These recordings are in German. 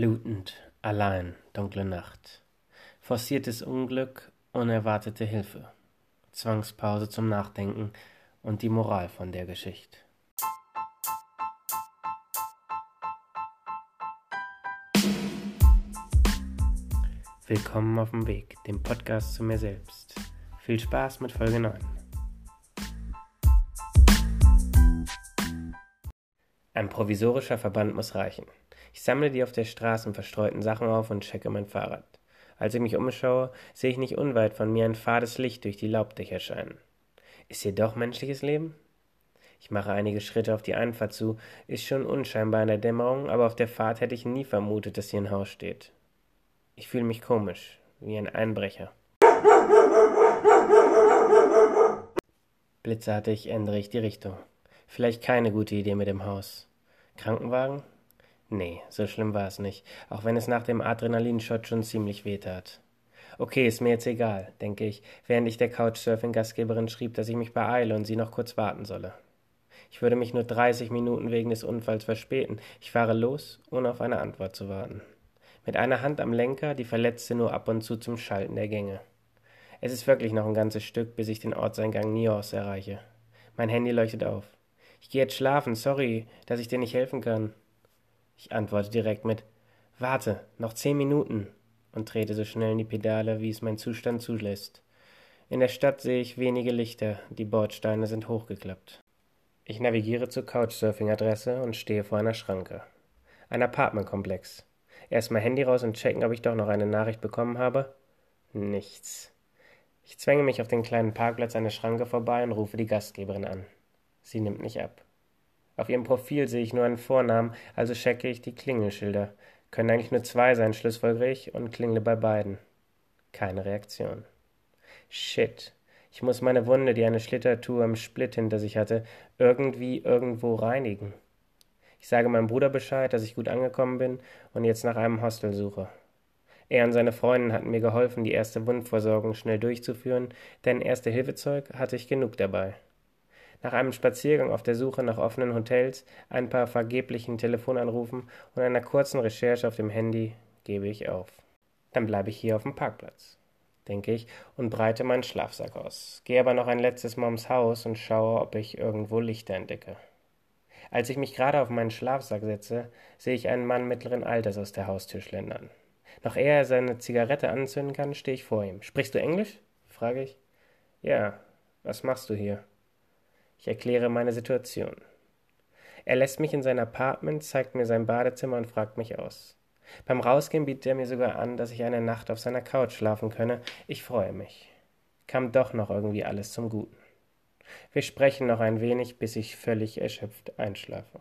Blutend, allein, dunkle Nacht. Forciertes Unglück, unerwartete Hilfe. Zwangspause zum Nachdenken und die Moral von der Geschichte. Willkommen auf dem Weg, dem Podcast zu mir selbst. Viel Spaß mit Folge 9. Ein provisorischer Verband muss reichen. Ich sammle die auf der Straße verstreuten Sachen auf und checke mein Fahrrad. Als ich mich umschaue, sehe ich nicht unweit von mir ein fades Licht durch die Laubdächer scheinen. Ist hier doch menschliches Leben? Ich mache einige Schritte auf die Einfahrt zu, ist schon unscheinbar in der Dämmerung, aber auf der Fahrt hätte ich nie vermutet, dass hier ein Haus steht. Ich fühle mich komisch, wie ein Einbrecher. Blitzartig ändere ich die Richtung. Vielleicht keine gute Idee mit dem Haus. Krankenwagen? Nee, so schlimm war es nicht, auch wenn es nach dem Adrenalinshot schon ziemlich wehtat. Okay, ist mir jetzt egal, denke ich, während ich der Couchsurfing-Gastgeberin schrieb, dass ich mich beeile und sie noch kurz warten solle. Ich würde mich nur 30 Minuten wegen des Unfalls verspäten. Ich fahre los, ohne auf eine Antwort zu warten. Mit einer Hand am Lenker, die Verletzte nur ab und zu zum Schalten der Gänge. Es ist wirklich noch ein ganzes Stück, bis ich den Ortseingang Nios erreiche. Mein Handy leuchtet auf. Ich gehe jetzt schlafen, sorry, dass ich dir nicht helfen kann. Ich antworte direkt mit Warte, noch zehn Minuten und trete so schnell in die Pedale, wie es mein Zustand zulässt. In der Stadt sehe ich wenige Lichter, die Bordsteine sind hochgeklappt. Ich navigiere zur Couchsurfing-Adresse und stehe vor einer Schranke. Ein Apartmentkomplex. Erstmal Handy raus und checken, ob ich doch noch eine Nachricht bekommen habe. Nichts. Ich zwänge mich auf den kleinen Parkplatz der Schranke vorbei und rufe die Gastgeberin an. Sie nimmt nicht ab. Auf ihrem Profil sehe ich nur einen Vornamen, also checke ich die Klingelschilder. Können eigentlich nur zwei sein, schlussfolgere ich und klingle bei beiden. Keine Reaktion. Shit. Ich muss meine Wunde, die eine Schlittertour im Split hinter sich hatte, irgendwie irgendwo reinigen. Ich sage meinem Bruder Bescheid, dass ich gut angekommen bin und jetzt nach einem Hostel suche. Er und seine Freundin hatten mir geholfen, die erste Wundversorgung schnell durchzuführen, denn erste Hilfezeug hatte ich genug dabei. Nach einem Spaziergang auf der Suche nach offenen Hotels, ein paar vergeblichen Telefonanrufen und einer kurzen Recherche auf dem Handy gebe ich auf. Dann bleibe ich hier auf dem Parkplatz, denke ich, und breite meinen Schlafsack aus. Gehe aber noch ein letztes Mal ums Haus und schaue, ob ich irgendwo Lichter entdecke. Als ich mich gerade auf meinen Schlafsack setze, sehe ich einen Mann mittleren Alters aus der Haustür schlendern. Noch ehe er seine Zigarette anzünden kann, stehe ich vor ihm. Sprichst du Englisch? frage ich. Ja, was machst du hier? Ich erkläre meine Situation. Er lässt mich in sein Apartment, zeigt mir sein Badezimmer und fragt mich aus. Beim Rausgehen bietet er mir sogar an, dass ich eine Nacht auf seiner Couch schlafen könne. Ich freue mich. Kam doch noch irgendwie alles zum Guten. Wir sprechen noch ein wenig, bis ich völlig erschöpft einschlafe.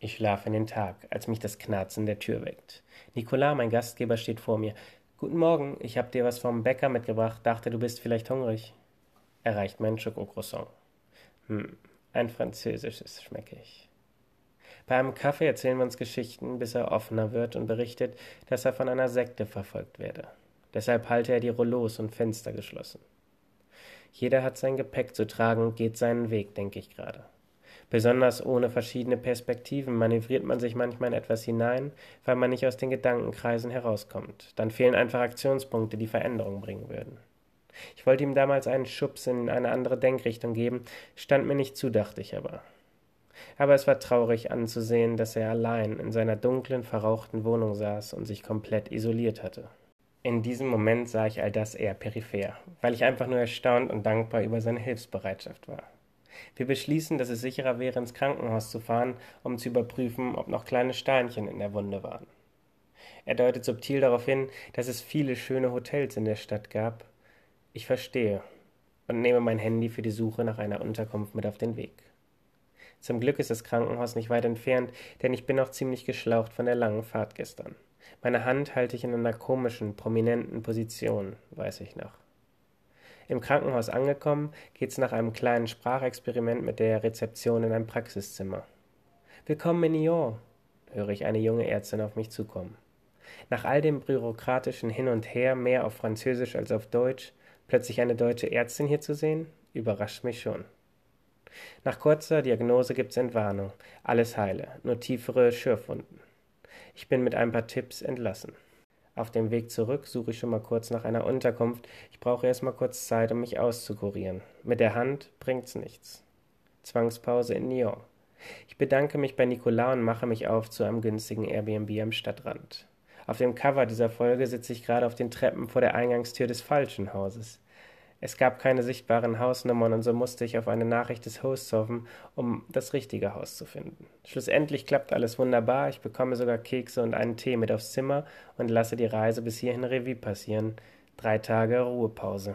Ich schlafe in den Tag, als mich das Knarzen der Tür weckt. Nicolas, mein Gastgeber, steht vor mir. Guten Morgen, ich habe dir was vom Bäcker mitgebracht, dachte, du bist vielleicht hungrig. Er reicht mir ein Schokocroissant. Hm, ein französisches schmecke ich. Bei einem Kaffee erzählen wir uns Geschichten, bis er offener wird und berichtet, dass er von einer Sekte verfolgt werde. Deshalb halte er die Rollos und Fenster geschlossen. Jeder hat sein Gepäck zu tragen und geht seinen Weg, denke ich gerade. Besonders ohne verschiedene Perspektiven manövriert man sich manchmal in etwas hinein, weil man nicht aus den Gedankenkreisen herauskommt. Dann fehlen einfach Aktionspunkte, die Veränderung bringen würden. Ich wollte ihm damals einen Schubs in eine andere Denkrichtung geben, stand mir nicht zu, dachte ich aber. Aber es war traurig anzusehen, dass er allein in seiner dunklen, verrauchten Wohnung saß und sich komplett isoliert hatte. In diesem Moment sah ich all das eher peripher, weil ich einfach nur erstaunt und dankbar über seine Hilfsbereitschaft war. Wir beschließen, dass es sicherer wäre, ins Krankenhaus zu fahren, um zu überprüfen, ob noch kleine Steinchen in der Wunde waren. Er deutet subtil darauf hin, dass es viele schöne Hotels in der Stadt gab. Ich verstehe und nehme mein Handy für die Suche nach einer Unterkunft mit auf den Weg. Zum Glück ist das Krankenhaus nicht weit entfernt, denn ich bin noch ziemlich geschlaucht von der langen Fahrt gestern. Meine Hand halte ich in einer komischen, prominenten Position, weiß ich noch. Im Krankenhaus angekommen, geht's nach einem kleinen Sprachexperiment mit der Rezeption in ein Praxiszimmer. Willkommen in Nyon, höre ich eine junge Ärztin auf mich zukommen. Nach all dem bürokratischen Hin und Her, mehr auf Französisch als auf Deutsch, plötzlich eine deutsche Ärztin hier zu sehen, überrascht mich schon. Nach kurzer Diagnose gibt's Entwarnung. Alles heile, nur tiefere Schürfwunden. Ich bin mit ein paar Tipps entlassen. Auf dem Weg zurück suche ich schon mal kurz nach einer Unterkunft. Ich brauche erst mal kurz Zeit, um mich auszukurieren. Mit der Hand bringt's nichts. Zwangspause in Nyon. Ich bedanke mich bei Nicolas und mache mich auf zu einem günstigen Airbnb am Stadtrand. Auf dem Cover dieser Folge sitze ich gerade auf den Treppen vor der Eingangstür des falschen Hauses. Es gab keine sichtbaren Hausnummern und so musste ich auf eine Nachricht des Hosts hoffen, um das richtige Haus zu finden. Schlussendlich klappt alles wunderbar, ich bekomme sogar Kekse und einen Tee mit aufs Zimmer und lasse die Reise bis hierhin Revue passieren. Drei Tage Ruhepause.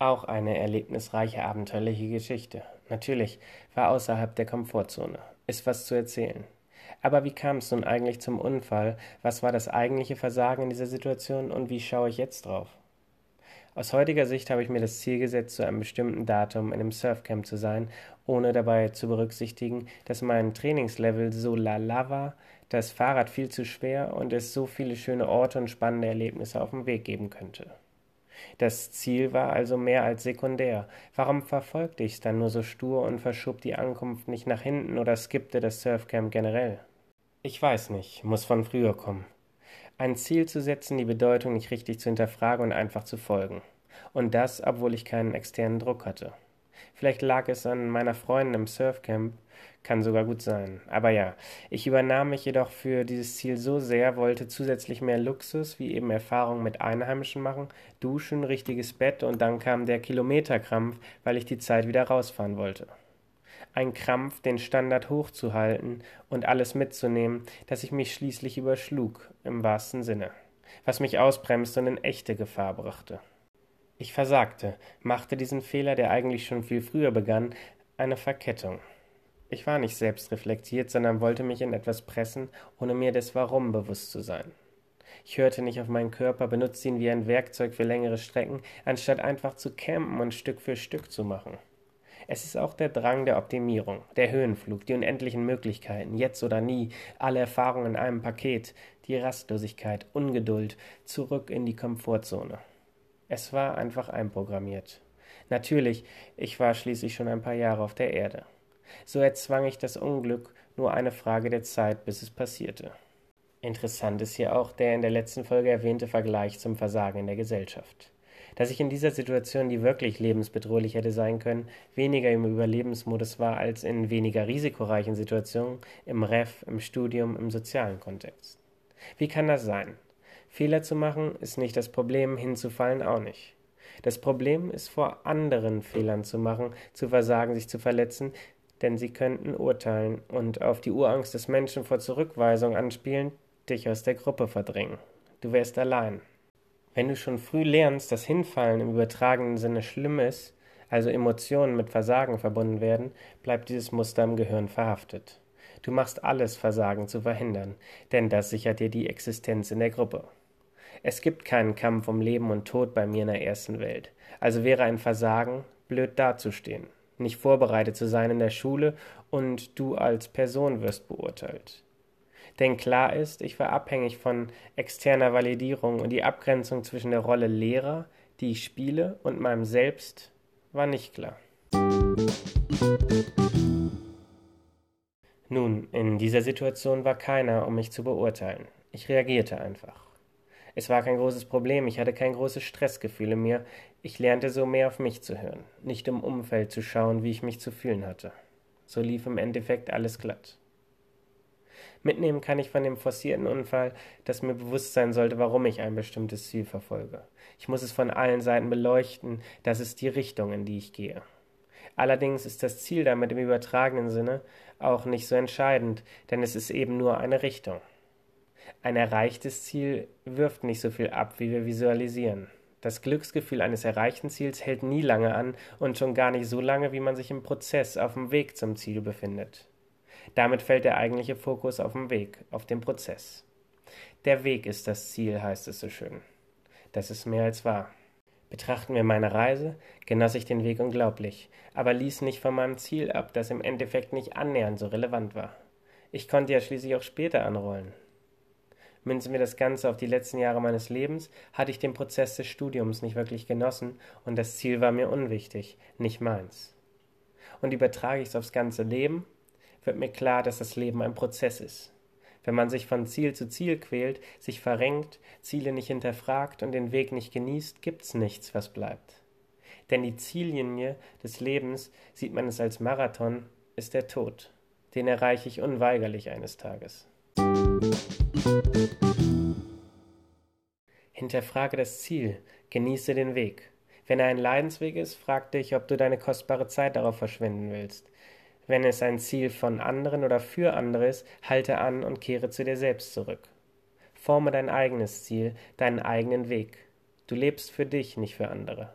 Auch eine erlebnisreiche, abenteuerliche Geschichte. Natürlich, war außerhalb der Komfortzone. Ist was zu erzählen. Aber wie kam es nun eigentlich zum Unfall? Was war das eigentliche Versagen in dieser Situation und wie schaue ich jetzt drauf? Aus heutiger Sicht habe ich mir das Ziel gesetzt, zu einem bestimmten Datum in einem Surfcamp zu sein, ohne dabei zu berücksichtigen, dass mein Trainingslevel so lala war, das Fahrrad viel zu schwer und es so viele schöne Orte und spannende Erlebnisse auf dem Weg geben könnte. Das Ziel war also mehr als sekundär. Warum verfolgte ich's dann nur so stur und verschob die Ankunft nicht nach hinten oder skippte das Surfcamp generell? Ich weiß nicht, muss von früher kommen. Ein Ziel zu setzen, die Bedeutung nicht richtig zu hinterfragen und einfach zu folgen. Und das, obwohl ich keinen externen Druck hatte. Vielleicht lag es an meiner Freundin im Surfcamp, kann sogar gut sein. Aber ja, ich übernahm mich jedoch für dieses Ziel so sehr, wollte zusätzlich mehr Luxus, wie eben Erfahrungen mit Einheimischen machen, Duschen, richtiges Bett und dann kam der Kilometerkrampf, weil ich die Zeit wieder rausfahren wollte. Ein Krampf, den Standard hochzuhalten und alles mitzunehmen, dass ich mich schließlich überschlug, im wahrsten Sinne, was mich ausbremste und in echte Gefahr brachte. Ich versagte, machte diesen Fehler, der eigentlich schon viel früher begann, eine Verkettung. Ich war nicht selbst reflektiert, sondern wollte mich in etwas pressen, ohne mir des Warum bewusst zu sein. Ich hörte nicht auf meinen Körper, benutzte ihn wie ein Werkzeug für längere Strecken, anstatt einfach zu campen und Stück für Stück zu machen. Es ist auch der Drang der Optimierung, der Höhenflug, die unendlichen Möglichkeiten, jetzt oder nie, alle Erfahrungen in einem Paket, die Rastlosigkeit, Ungeduld, zurück in die Komfortzone. Es war einfach einprogrammiert. Natürlich, ich war schließlich schon ein paar Jahre auf der Erde. So erzwang ich das Unglück, nur eine Frage der Zeit, bis es passierte. Interessant ist hier auch der in der letzten Folge erwähnte Vergleich zum Versagen in der Gesellschaft. Dass ich in dieser Situation, die wirklich lebensbedrohlich hätte sein können, weniger im Überlebensmodus war als in weniger risikoreichen Situationen, im Ref, im Studium, im sozialen Kontext. Wie kann das sein? Fehler zu machen ist nicht das Problem, hinzufallen auch nicht. Das Problem ist vor anderen Fehlern zu machen, zu versagen, sich zu verletzen, denn sie könnten urteilen und auf die Urangst des Menschen vor Zurückweisung anspielen, dich aus der Gruppe verdrängen. Du wärst allein. Wenn du schon früh lernst, dass Hinfallen im übertragenen Sinne schlimm ist, also Emotionen mit Versagen verbunden werden, bleibt dieses Muster im Gehirn verhaftet. Du machst alles, Versagen zu verhindern, denn das sichert dir die Existenz in der Gruppe. Es gibt keinen Kampf um Leben und Tod bei mir in der ersten Welt, also wäre ein Versagen, blöd dazustehen nicht vorbereitet zu sein in der Schule und du als Person wirst beurteilt. Denn klar ist, ich war abhängig von externer Validierung und die Abgrenzung zwischen der Rolle Lehrer, die ich spiele, und meinem Selbst war nicht klar. Nun, in dieser Situation war keiner, um mich zu beurteilen. Ich reagierte einfach. Es war kein großes Problem, ich hatte kein großes Stressgefühl in mir, ich lernte so mehr auf mich zu hören, nicht im Umfeld zu schauen, wie ich mich zu fühlen hatte. So lief im Endeffekt alles glatt. Mitnehmen kann ich von dem forcierten Unfall, dass mir bewusst sein sollte, warum ich ein bestimmtes Ziel verfolge. Ich muss es von allen Seiten beleuchten, das ist die Richtung, in die ich gehe. Allerdings ist das Ziel damit im übertragenen Sinne auch nicht so entscheidend, denn es ist eben nur eine Richtung. Ein erreichtes Ziel wirft nicht so viel ab, wie wir visualisieren. Das Glücksgefühl eines erreichten Ziels hält nie lange an und schon gar nicht so lange, wie man sich im Prozess auf dem Weg zum Ziel befindet. Damit fällt der eigentliche Fokus auf den Weg, auf den Prozess. Der Weg ist das Ziel, heißt es so schön. Das ist mehr als wahr. Betrachten wir meine Reise, genoss ich den Weg unglaublich, aber ließ nicht von meinem Ziel ab, das im Endeffekt nicht annähernd so relevant war. Ich konnte ja schließlich auch später anrollen. Münzen wir das Ganze auf die letzten Jahre meines Lebens, hatte ich den Prozess des Studiums nicht wirklich genossen und das Ziel war mir unwichtig, nicht meins. Und übertrage ich es aufs ganze Leben, wird mir klar, dass das Leben ein Prozess ist. Wenn man sich von Ziel zu Ziel quält, sich verrenkt, Ziele nicht hinterfragt und den Weg nicht genießt, gibt's nichts, was bleibt. Denn die Ziellinie des Lebens, sieht man es als Marathon, ist der Tod. Den erreiche ich unweigerlich eines Tages. Hinterfrage das Ziel, genieße den Weg. Wenn er ein Leidensweg ist, frag dich, ob du deine kostbare Zeit darauf verschwenden willst. Wenn es ein Ziel von anderen oder für andere ist, halte an und kehre zu dir selbst zurück. Forme dein eigenes Ziel, deinen eigenen Weg. Du lebst für dich, nicht für andere.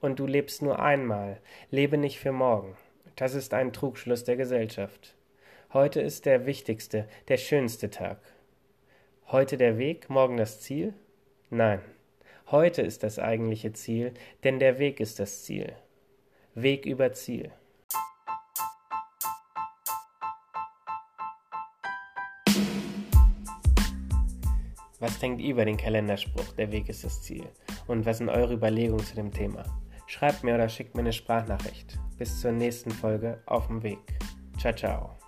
Und du lebst nur einmal, lebe nicht für morgen. Das ist ein Trugschluss der Gesellschaft. Heute ist der wichtigste, der schönste Tag. Heute der Weg, morgen das Ziel? Nein, heute ist das eigentliche Ziel, denn der Weg ist das Ziel. Weg über Ziel. Was denkt ihr über den Kalenderspruch, der Weg ist das Ziel? Und was sind eure Überlegungen zu dem Thema? Schreibt mir oder schickt mir eine Sprachnachricht. Bis zur nächsten Folge auf dem Weg. Ciao, ciao.